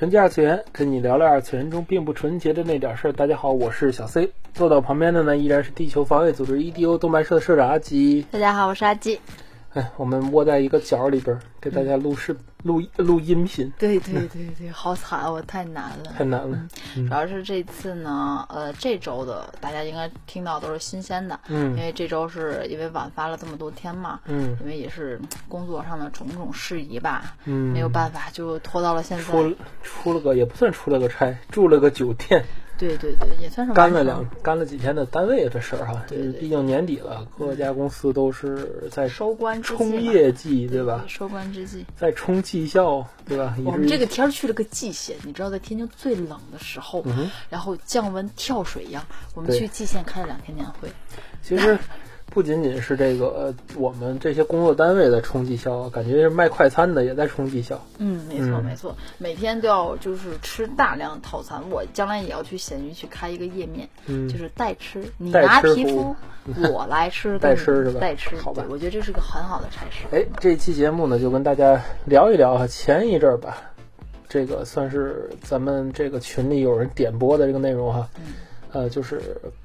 纯洁二次元，跟你聊聊二次元中并不纯洁的那点事儿。大家好，我是小 C，坐到旁边的呢依然是地球防卫组织 EDO 动漫社的社长阿吉。大家好，我是阿吉。哎，我们窝在一个角里边，给大家录视、录录音频。对对对对，好惨，我太难了，太难了。主要是这次呢，呃，这周的大家应该听到都是新鲜的，嗯，因为这周是因为晚发了这么多天嘛，嗯，因为也是工作上的种种事宜吧，嗯，没有办法，就拖到了现在。出出了个也不算出了个差，住了个酒店。对对对，也算是干了两干了几天的单位的事儿哈，对，毕竟年底了，各家公司都是在收官冲业绩，对吧？收官之际，在冲绩效，对吧？我们这个天去了个蓟县，你知道，在天津最冷的时候，然后降温跳水一样，我们去蓟县开了两天年会。其实。不仅仅是这个，我们这些工作单位在冲绩效，感觉是卖快餐的也在冲绩效。嗯，没错没错，每天都要就是吃大量套餐。我将来也要去闲鱼去开一个页面，就是代吃，你拿皮肤，我来吃，代吃是吧？代吃，好吧？我觉得这是个很好的差事。哎，这期节目呢，就跟大家聊一聊前一阵儿吧，这个算是咱们这个群里有人点播的这个内容哈。嗯。呃，就是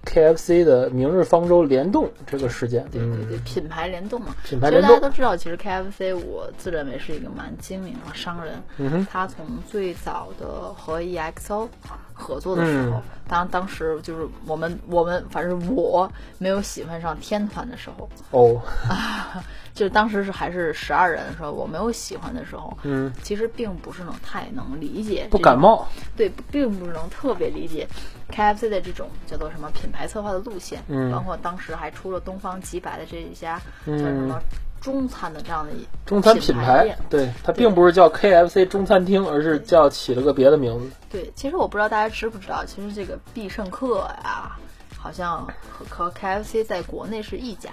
K F C 的明日方舟联动这个事件，对对对，品牌联动嘛。品牌联动，大家都知道，其实 K F C 我自认为是一个蛮精明的商人。嗯哼，他从最早的和 E X O 合作的时候，当当时就是我们我们反正我没有喜欢上天团的时候，哦，就当时是还是十二人的时候，我没有喜欢的时候，嗯，其实并不是能太能理解，不感冒，对，并不是能特别理解 K F C 的这种叫做什么品牌策划的路线，嗯，包括当时还出了东方极白的这一家叫什么中餐的这样的中餐品牌，对，它并不是叫 K F C 中餐厅，而是叫起了个别的名字。对，其实我不知道大家知不知道，其实这个必胜客呀，好像和和 K F C 在国内是一家，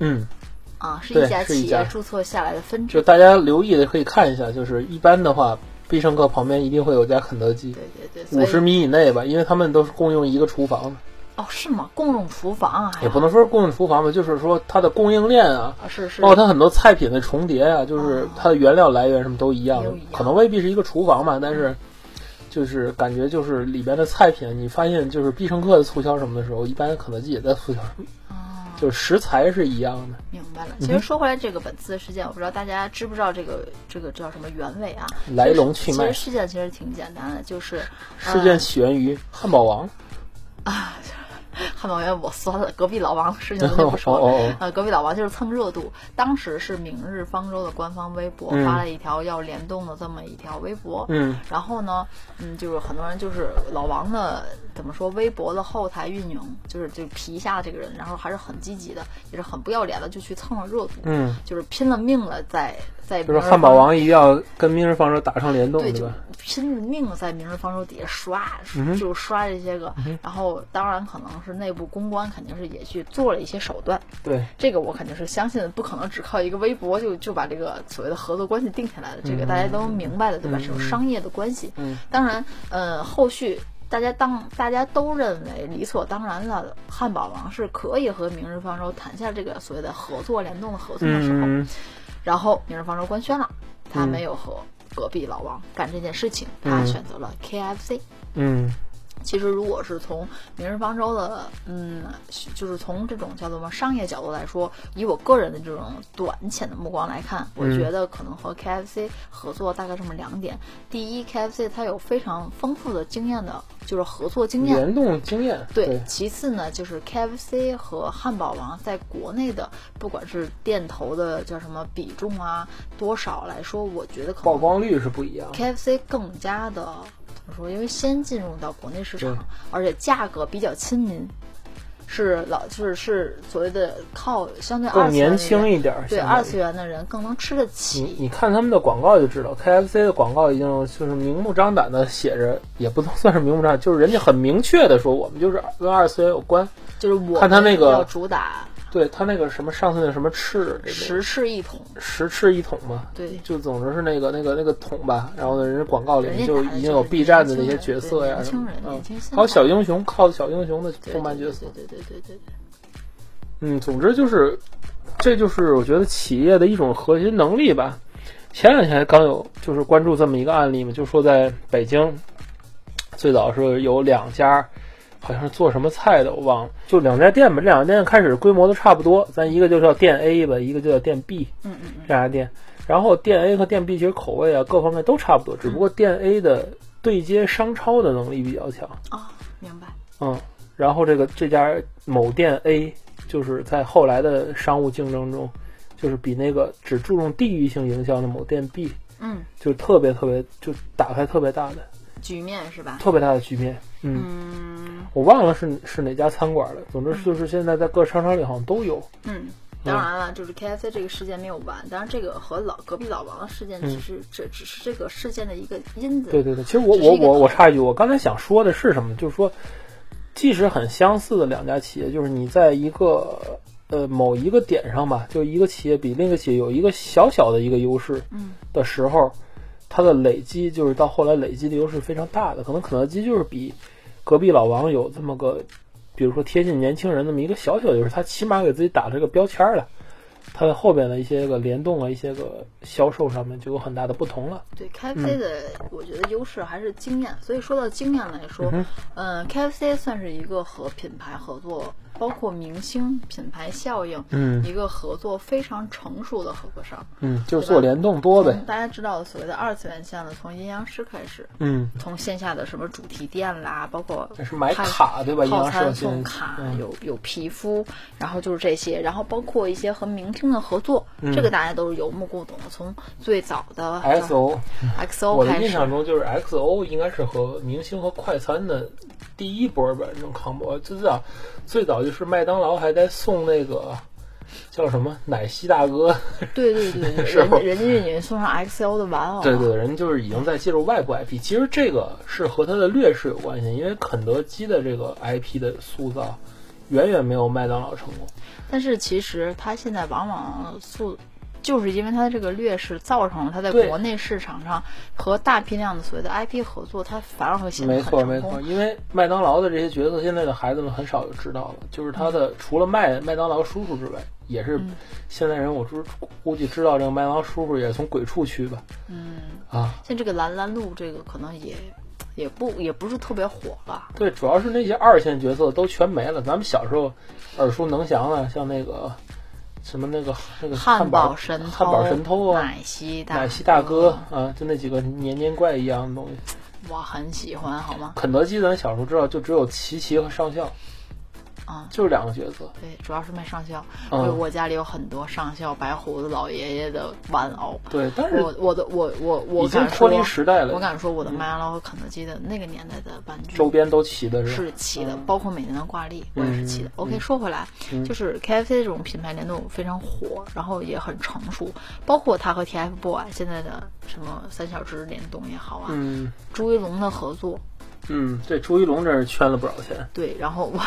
嗯。啊，是一家企业注册下来的分支。就大家留意的可以看一下，就是一般的话，必胜客旁边一定会有家肯德基。对对对，五十米以内吧，因为他们都是共用一个厨房的。哦，是吗？共用厨房啊？也不能说是共用厨房吧，就是说它的供应链啊，是是，包括它很多菜品的重叠啊，就是它的原料来源什么都一样，可能未必是一个厨房吧，但是就是感觉就是里边的菜品，你发现就是必胜客的促销什么的时候，一般肯德基也在促销什么。就是食材是一样的，明白了。其实说回来，这个本次的事件，我不知道大家知不知道这个这个叫什么原委啊？来龙去脉。其实事件其实挺简单的，就是事件起源于汉堡王啊。汉堡王我酸了，隔壁老王的事情就不说了。呃，隔壁老王就是蹭热度。当时是明日方舟的官方微博发了一条要联动的这么一条微博。嗯。然后呢，嗯，就是很多人就是老王的怎么说，微博的后台运营就是就皮下这个人，然后还是很积极的，也是很不要脸的，就去蹭了热度。嗯。就是拼了命了，在在。就是汉堡王一定要跟明日方舟打上联动，对吧？拼了命在明日方舟底下刷，就刷这些个。然后当然可能是内部公关肯定是也去做了一些手段。对，这个我肯定是相信的，不可能只靠一个微博就就把这个所谓的合作关系定下来的。这个大家都明白的，对吧？这种商业的关系。嗯。当然，呃，后续大家当大家都认为理所当然的，汉堡王是可以和明日方舟谈下这个所谓的合作联动的合作的时候，然后明日方舟官宣了，他没有和。隔壁老王干这件事情，他选择了 KFC。嗯，其实如果是从明日方舟的，嗯，就是从这种叫做什么商业角度来说，以我个人的这种短浅的目光来看，我觉得可能和 KFC 合作大概这么两点：第一，KFC 它有非常丰富的经验的，就是合作经验、联动经验。对。其次呢，就是 KFC 和汉堡王在国内的，不管是店头的叫什么比重啊，多少来说，我觉得可能曝光率是不一样。KFC 更加的。说，因为先进入到国内市场，而且价格比较亲民，是老就是是所谓的靠相对更二次元年轻一点儿。对二次元的人更能吃得起。你看他们的广告就知道，KFC 的广告已经就是明目张胆的写着，也不能 算是明目张胆，就是人家很明确的说我们就是跟二次元有关。就是我看他那个主打对他那个什么上次那什么翅，这十个翅一桶，十翅一桶嘛，对，就总之是那个那个那个桶吧。然后呢，人家广告里面就已经有 B 站的那些角色呀什么嗯，还有小英雄，靠小英雄的动漫角色。对对对对对对。嗯，总之就是，这就是我觉得企业的一种核心能力吧。前两天刚有就是关注这么一个案例嘛，就说在北京，最早是有两家，好像是做什么菜的，我忘了，就两家店吧。这两家店开始规模都差不多，咱一个就叫店 A 吧，一个就叫店 B 嗯嗯嗯，这两家店。然后店 A 和店 B 其实口味啊各方面都差不多，只不过店 A 的对接商超的能力比较强。啊，明白。嗯，然后这个这家某店 A 就是在后来的商务竞争中，就是比那个只注重地域性营销的某店 B 嗯，就特别特别就打开特别大的局面是吧？特别大的局面。嗯，嗯我忘了是是哪家餐馆了，总之就是现在在各商场里好像都有。嗯。当然了，就是 KFC 这个事件没有完，当然这个和老隔壁老王的事件只是、这只是这个事件的一个因子。对对对，其实我我我我插一句，我刚才想说的是什么？就是说，即使很相似的两家企业，就是你在一个呃某一个点上吧，就一个企业比另一个企业有一个小小的一个优势嗯的时候，它的累积就是到后来累积的优势非常大的。可能肯德基就是比隔壁老王有这么个，比如说贴近年轻人那么一个小小的优势，他起码给自己打了这个标签儿了。它的后边的一些个联动啊，一些个销售上面就有很大的不同了。对 KFC 的，我觉得优势还是经验。所以说到经验来说，嗯、k f c 算是一个和品牌合作，包括明星品牌效应，嗯一个合作非常成熟的合作商。嗯，就是做联动多呗。大家知道的所谓的二次元项的，从阴阳师开始，嗯，从线下的什么主题店啦，包括这是买套卡对吧阴套餐送卡，嗯有有皮肤，然后就是这些，然后包括一些和明星的合作，嗯这个大家都是有目共睹的。从最早的 XO，XO 我的开始，印象中就是 XO 应该是和明星和快餐的第一波吧，这种 combo。最早最早就是麦当劳还在送那个叫什么奶昔大哥，对对对 对，是吧人人家已经送上 XO 的玩偶，对对，人就是已经在介入外部 IP。其实这个是和它的劣势有关系，因为肯德基的这个 IP 的塑造远远没有麦当劳成功。但是其实它现在往往速，就是因为它的这个劣势，造成了它在国内市场上和大批量的所谓的 IP 合作，它反而会显得没很成功。错没错，因为麦当劳的这些角色，现在的孩子们很少有知道了。就是他的除了麦麦当劳叔叔之外，也是嗯现在人我估估计知道这个麦当劳叔叔也从鬼畜区吧。嗯，啊，像这个蓝蓝路，这个可能也也不也不是特别火吧。对，主要是那些二线角色都全没了。咱们小时候耳熟能详的，像那个什么那个那个汉堡堡神、汉堡神偷啊，奶昔大奶昔大哥啊，就那几个年年怪一样的东西。我很喜欢，好吗？肯德基咱小时候知道就只有奇奇和上校，啊、就是两个角色。对，主要是卖上校。嗯对，我家里有很多上校白胡子老爷爷的玩偶。对，但是我我的我我我敢已经脱离说时代了。我敢说，我的麦当劳和肯德基的那个年代的玩具周边都齐的是？是齐的，嗯包括每年的挂历我也是齐的。OK，说回来，就是 KFC 这种品牌联动非常火，然后也很成熟，包括它和 TFBOY 现在的什么三小只联动也好啊，嗯朱一龙的合作，嗯，这朱一龙真是圈了不少钱，对，然后我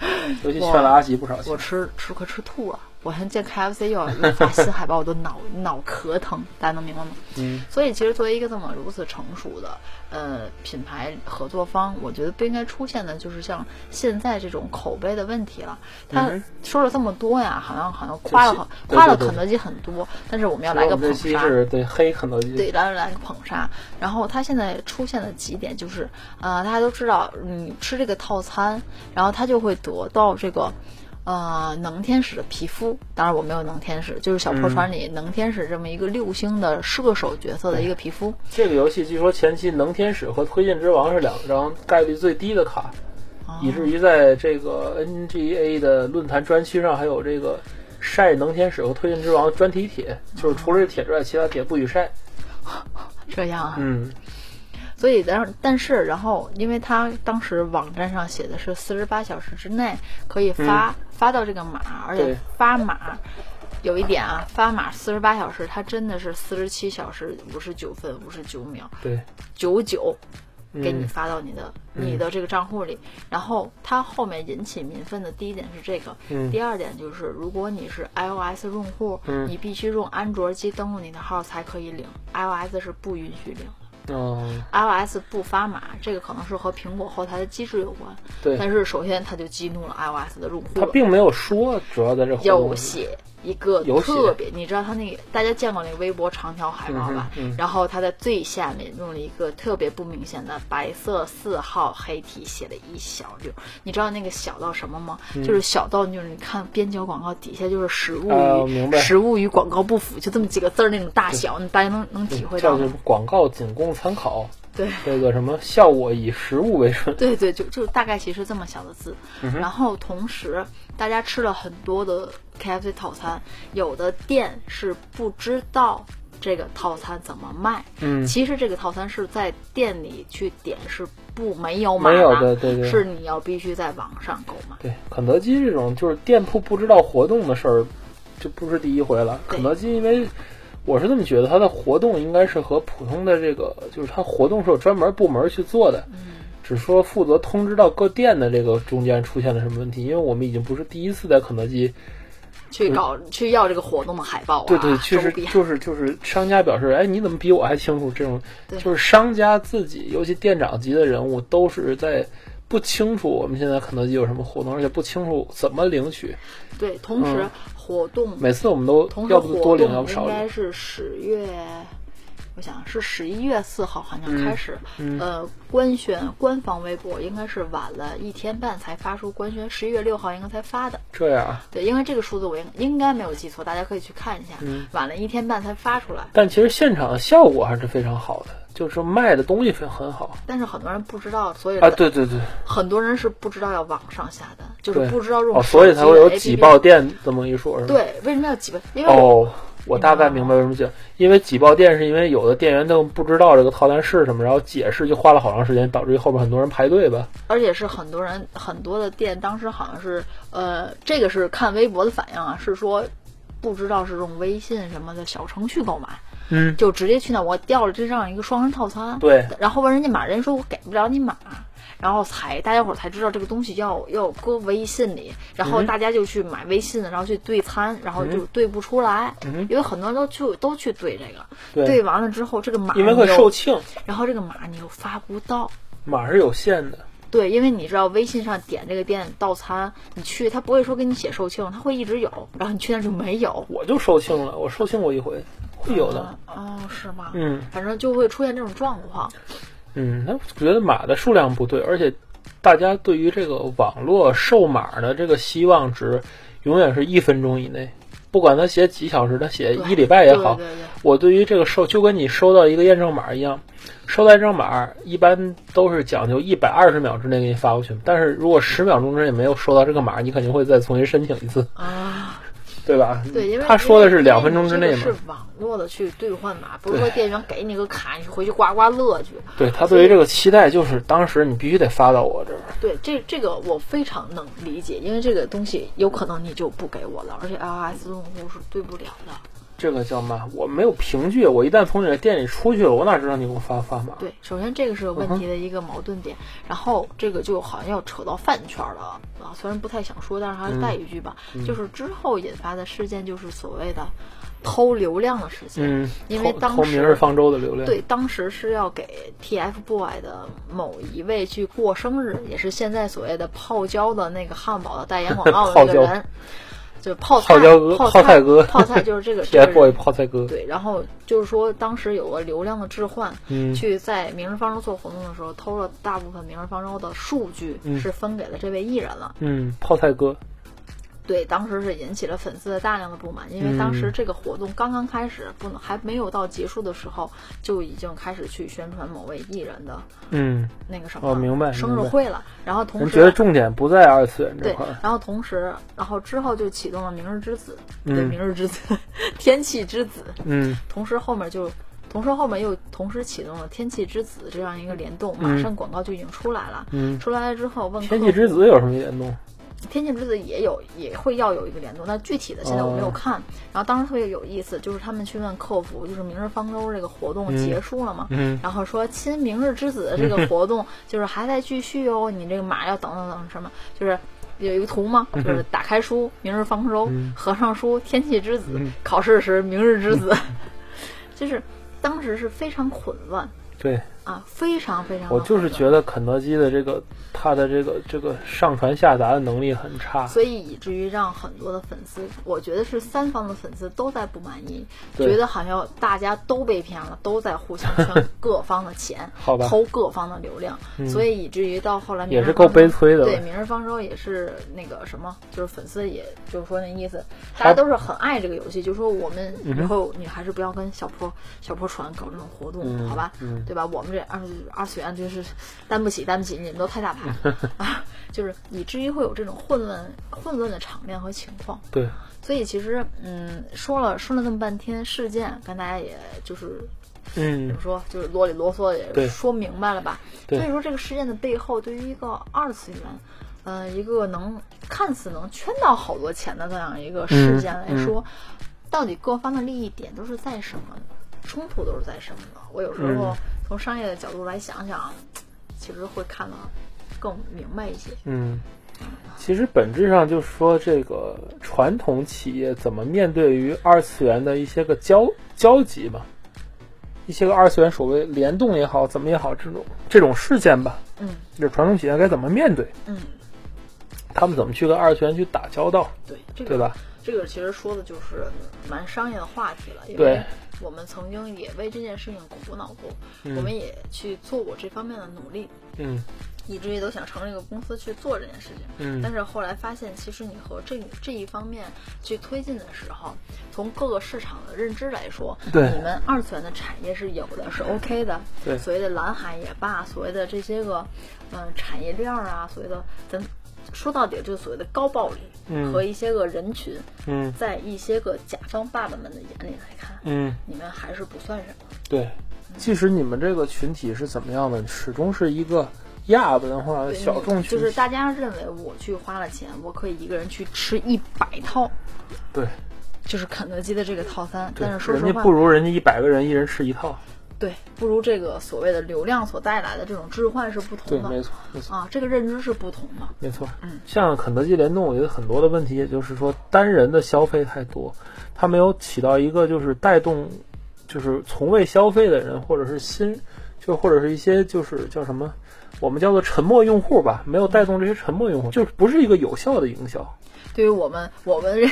尤其劝了阿吉不少钱我。吃吃快吃吐了。我还见 KFC 又要一发新海报，我都脑脑壳疼，大家能明白吗？嗯，所以其实作为一个这么如此成熟的呃品牌合作方，我觉得不应该出现的就是像现在这种口碑的问题了。他嗯说了这么多呀，好像好像夸了就是很对对对夸了肯德基很多，但是我们要来个捧杀。是对黑肯德基，对，来来个捧杀。然后他现在出现的几点就是，呃，大家都知道，你吃这个套餐，然后他就会得到这个。呃，能天使的皮肤，当然我没有能天使，就是小破船里能天使这么一个六星的射手角色的一个皮肤。这个游戏据说前期能天使和推进之王是两张概率最低的卡，哦以至于在这个 NGA 的论坛专区上还有这个晒能天使和推进之王专题帖，就是除了这帖之外，其他帖不许晒。这样啊，嗯，所以但但是然后因为他当时网站上写的是四十八小时之内可以发、发到这个码，而且发码。有一点啊，发码四十八小时，它真的是四十七小时五十九分五十九秒，对，九九给你嗯发到你的、你的这个账户里。然后它后面引起民愤的第一点是这个，嗯。第二点就是如果你是 iOS 用户，嗯。你必须用安卓机登录你的号才可以领，iOS 是不允许领。的。嗯，iOS 不发码，这个可能是和苹果后台的机制有关。对，但是首先它就激怒了 iOS 的用户了。他并没有说，主要在这有写一个特别，你知道他那个大家见过那个微博长条海报吧？嗯嗯然后他在最下面用了一个特别不明显的白色四号黑体写了一小溜。你知道那个小到什么吗？就是小到就是你看边角广告底下就是实物与、实物与广告不符，就这么几个字儿那种大小，你大家能能体会到吗？广告仅供参考，对。这个什么效果以实物为准。对对，就就大概其实这么小的字。嗯然后同时，大家吃了很多的 KFC 套餐，有的店是不知道这个套餐怎么卖。嗯其实这个套餐是在店里去点是不没有买没有的对对是你要必须在网上购买。对，肯德基这种就是店铺不知道活动的事儿，就不是第一回了。肯德基因为我是这么觉得，它的活动应该是和普通的这个，就是它活动是有专门部门去做的。嗯只说负责通知到各店的这个中间出现了什么问题，因为我们已经不是第一次在肯德基，去搞去要这个活动的海报啊，对对，确实就是就是商家表示，哎，你怎么比我还清楚？这种对就是商家自己，尤其店长级的人物，都是在不清楚我们现在肯德基有什么活动，而且不清楚怎么领取。对，同时嗯活动每次我们都要不多领，要不少领应该。是十月，我想是十一月四号好像开始，嗯呃，官宣官方微博应该是晚了一天半才发出官宣，十一月六号应该才发的。这样啊，对，因为这个数字我应应该没有记错，大家可以去看一下，嗯晚了一天半才发出来。但其实现场的效果还是非常好的，就是卖的东西很很好但是很多人不知道，所以啊。对对对，很多人是不知道要网上下单，就是不知道用哦，所以才会有的挤爆店这么一说？对，为什么要挤爆？因为哦，我大概明白为什么讲，因为挤爆店是因为有的店员都不知道这个套餐是什么，然后解释就花了好长时间，导致于后边很多人排队吧。而且是很多人很多的店当时好像是呃，这个是看微博的反应啊，是说不知道是用微信什么的小程序购买，嗯，就直接去那我调了这样一个双人套餐，对，然后问人家码，人家说我给不了你码。然后才大家伙儿才知道这个东西要要搁微信里，然后嗯大家就去买微信，然后去对餐，然后就对不出来，嗯因为很多人都去都去对这个，对对完了之后这个码因为会售罄，然后这个码你又发不到，码是有限的。对，因为你知道微信上点这个店到餐，你去他不会说给你写售罄，他会一直有，然后你去那儿就没有。我就售罄了，我售罄过一回，会有的。啊哦，是吗？嗯反正就会出现这种状况。嗯，那我觉得码的数量不对，而且大家对于这个网络售码的这个希望值，永远是一分钟以内。不管他写几小时，他写一礼拜也好，对对对我对于这个收就跟你收到一个验证码一样，收到验证码一般都是讲究一百二十秒之内给你发过去。但是如果十秒钟之内没有收到这个码，你肯定会再重新申请一次，啊，对吧？对，因为他说的是两分钟之内嘛是。网络的去兑换码，不是说店员给你个卡，你回去刮刮乐去。对他对于这个期待就是当时你必须得发到我这儿。对，这这个我非常能理解，因为这个东西有可能你就不给我了，而且 iOS 用户是对不了的。这个叫嘛？我没有凭据，我一旦从你的店里出去了，我哪知道你给我发发码？对，首先这个是个问题的一个矛盾点，然后这个就好像要扯到饭圈了啊，虽然不太想说，但是还是带一句吧，就是之后引发的事件就是所谓的偷流量的事情，嗯，因为当时方舟的流量，对，当时是要给 TFBOY 的某一位去过生日，也是现在所谓的泡椒的那个汉堡的代言广告的那个人，就是泡菜泡椒哥泡泡菜哥泡菜就是这个 这个人。TFBOY 泡菜哥，对，然后就是说，当时有个流量的置换，嗯。去在明日方舟做活动的时候，偷了大部分明日方舟的数据，嗯。是分给了这位艺人了。嗯，泡菜哥，对，当时是引起了粉丝的大量的不满，因为当时嗯。这个活动刚刚开始，不能还没有到结束的时候，就已经开始去宣传某位艺人的嗯，那个什么哦明白生日会了，然后同时人觉得重点不在二次元这对块儿，，然后同时，然后之后就启动了明日之子，对，嗯。明日之子，天气之子，嗯。同时后面就同时后面又同时启动了《天气之子》这样一个联动，马上广告就已经出来了。嗯，出来了之后问天气之子有什么联动？天气之子也有也会要有一个联动，但具体的现在我没有看。然后当时特别有意思，就是他们去问客服，就是明日方舟这个活动结束了吗？嗯，然后说亲明日之子的这个活动 就是还在继续哦，你这个码要等等等什么，就是有一个图吗？就是打开书明日方舟，合上书天气之子，考试时明日之子，就是当时是非常混乱。对。啊，非常非常。我就是觉得肯德基的这个，它的这个这个上传下达的能力很差，所以以至于让很多的粉丝，我觉得是三方的粉丝都在不满意，觉得好像大家都被骗了，都在互相圈 各方的钱，好吧，偷各方的流量，所以以至于到后来也是够悲催的。对，明日方舟也是那个什么，就是粉丝也就是说那意思，大家都是很爱这个游戏，就说我们以后你还是不要跟小破小破船搞这种活动，好吧，对吧？我们这。二二次元就是担不起，担不起，你们都太大牌 啊！就是以至于会有这种混乱、混乱的场面和情况。对，所以其实，嗯，说了说了那么半天事件，跟大家也就是，嗯，怎么说，就是啰里啰嗦也说明白了吧？所以说，这个事件的背后，对于一个二次元，嗯，一个能看似能圈到好多钱的这样一个事件来说，到底各方的利益点都是在什么？冲突都是在什么呢？我有时候。从商业的角度来想想，其实会看得更明白一些。嗯，其实本质上就是说，这个传统企业怎么面对于二次元的一些个交交集吧，一些个二次元所谓联动也好，怎么也好，这种这种事件吧。嗯，这传统企业该怎么面对？嗯，他们怎么去跟二次元去打交道？对，这个对吧？这个其实说的就是蛮商业的话题了，因为。我们曾经也为这件事情苦恼过，我们也去做过这方面的努力，嗯，以至于都想成立一个公司去做这件事情，嗯，但是后来发现，其实你和这这一方面去推进的时候，从各个市场的认知来说，对，你们二次元的产业是有的，是 OK 的，对，所谓的蓝海也罢，所谓的这些个，嗯，产业链啊，所谓的咱。说到底就是所谓的高暴力和一些个人群，嗯，在一些个甲方爸爸们的眼里来看，嗯，你们还是不算什么。对，即使你们这个群体是怎么样的，始终是一个亚文化的小众群体。就是大家认为我去花了钱，我可以一个人去吃一百套，对，就是肯德基的这个套餐。但是说实话，人家不如人家一百个人一人吃一套。对，不如这个所谓的流量所带来的这种置换是不同的，对，没错，没错啊，这个认知是不同的，没错。嗯，像肯德基联动，我觉得很多的问题，也就是说单人的消费太多，它没有起到一个就是带动，就是从未消费的人或者是新，就或者是一些就是叫什么，我们叫做沉默用户吧，没有带动这些沉默用户，就是不是一个有效的营销。对于我们，我们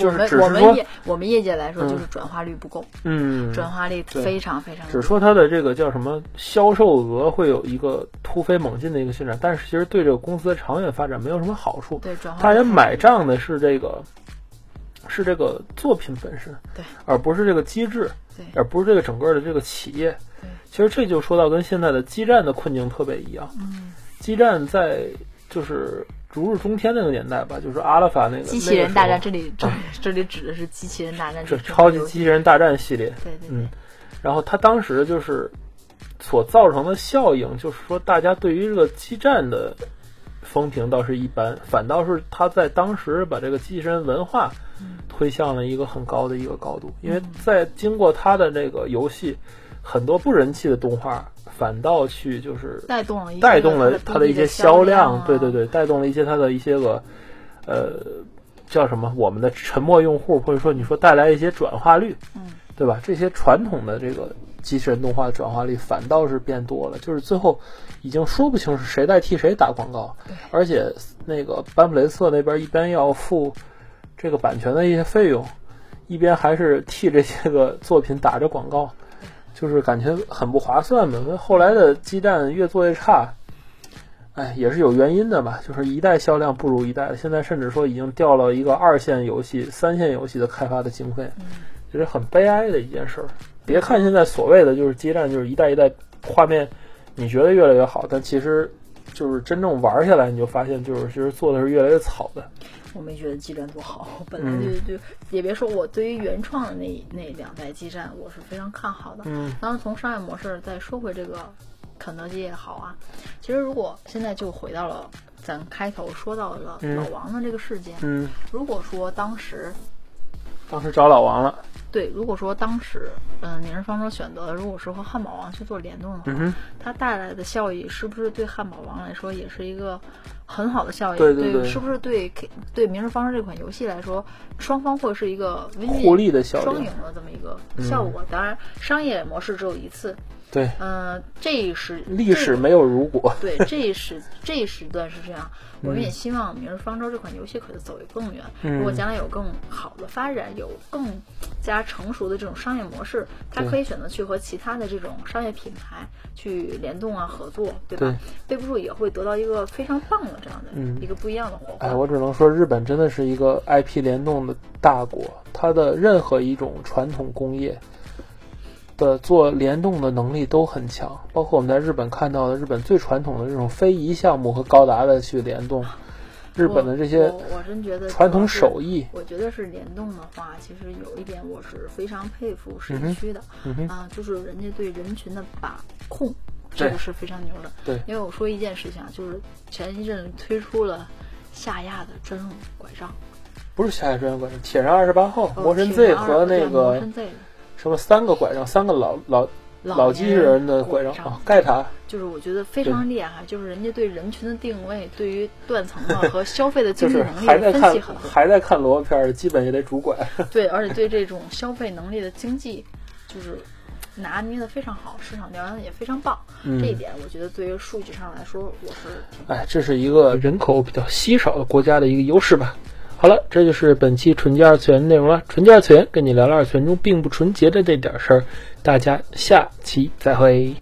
我们我们业我们业界来说，就是转化率不够。嗯，转化率非常非常。只说它的这个叫什么销售额会有一个突飞猛进的一个进展，但是其实对这个公司的长远发展没有什么好处。对，转化大家买账的是这个，是这个作品本身，对，而不是这个机制，对，而不是这个整个的这个企业。对，其实这就说到跟现在的基站的困境特别一样。嗯，基站在就是。如日中天那个年代吧，就是阿拉法那个机器人大战，这里 这这里指的是机器人大战，这超级机器人大战系列。对对，嗯，然后他当时就是所造成的效应，就是说大家对于这个基站的风评倒是一般，反倒是他在当时把这个机器人文化推向了一个很高的一个高度，因为在经过他的这个游戏，很多不人气的动画。反倒去就是带动了带动了他的一些销量，对对对，带动了一些他的一些个呃叫什么我们的沉默用户，或者说你说带来一些转化率，嗯，对吧？这些传统的这个机器人动画的转化率反倒是变多了，就是最后已经说不清是谁代替谁打广告，而且那个班普雷瑟那边一边要付这个版权的一些费用，一边还是替这些个作品打着广告。就是感觉很不划算嘛，那后来的基站越做越差，哎，也是有原因的吧。就是一代销量不如一代，现在甚至说已经掉了一个二线游戏、三线游戏的开发的经费，这是很悲哀的一件事儿。别看现在所谓的就是基站，就是一代一代画面，你觉得越来越好，但其实就是真正玩下来，你就发现就是其实做的是越来越草的。我没觉得基站多好，本来就就也别说我对于原创的那那两代基站，我是非常看好的。嗯，当然从商业模式再说回这个肯德基也好啊，其实如果现在就回到了咱开头说到了老王的这个事件，嗯，如果说当时当时找老王了，对，如果说当时嗯明日方舟选择的如果是和汉堡王去做联动的话，嗯它带来的效益是不是对汉堡王来说也是一个？很好的效益，对对对，是不是对 K 对《明日方舟》这款游戏来说，双方会是一个互利的效双赢的这么一个效果？当然，商业模式只有一次。对，嗯，这一时历史没有如果。对，这一时这一时段是这样。我们也希望《明日方舟》这款游戏可以走得更远。如果将来有更好的发展，有更加成熟的这种商业模式，它可以选择去和其他的这种商业品牌去联动啊、合作，对吧？背不住也会得到一个非常棒的这样的一个不一样的火花。哎，我只能说，日本真的是一个 IP 联动的大国，它的任何一种传统工业。的做联动的能力都很强，包括我们在日本看到的日本最传统的这种非遗项目和高达的去联动，日本的这些我真觉得传统手艺，我觉得是联动的话，其实有一点我是非常佩服神区的啊，就是人家对人群的把控，这个是非常牛的。对，因为我说一件事情啊，就是前一阵推出了夏亚的专用拐杖，不是夏亚专用拐杖，铁人二十八号魔神 Z 和那个。什么三个拐杖，三个老老老机器人的拐杖啊？盖塔就是我觉得非常厉害，就是人家对人群的定位，对于断层的 和消费的经济能力的分析很还在看萝卜片儿，基本也得拄拐。对，而且对这种消费能力的经济，就是拿捏的非常好，市场调研的也非常棒。这一点我觉得对于数据上来说，我是哎，这是一个人口比较稀少的国家的一个优势吧。好了，这就是本期纯洁二次元内容了。纯洁二次元跟你聊聊二次元中并不纯洁的这点事儿，大家下期再会。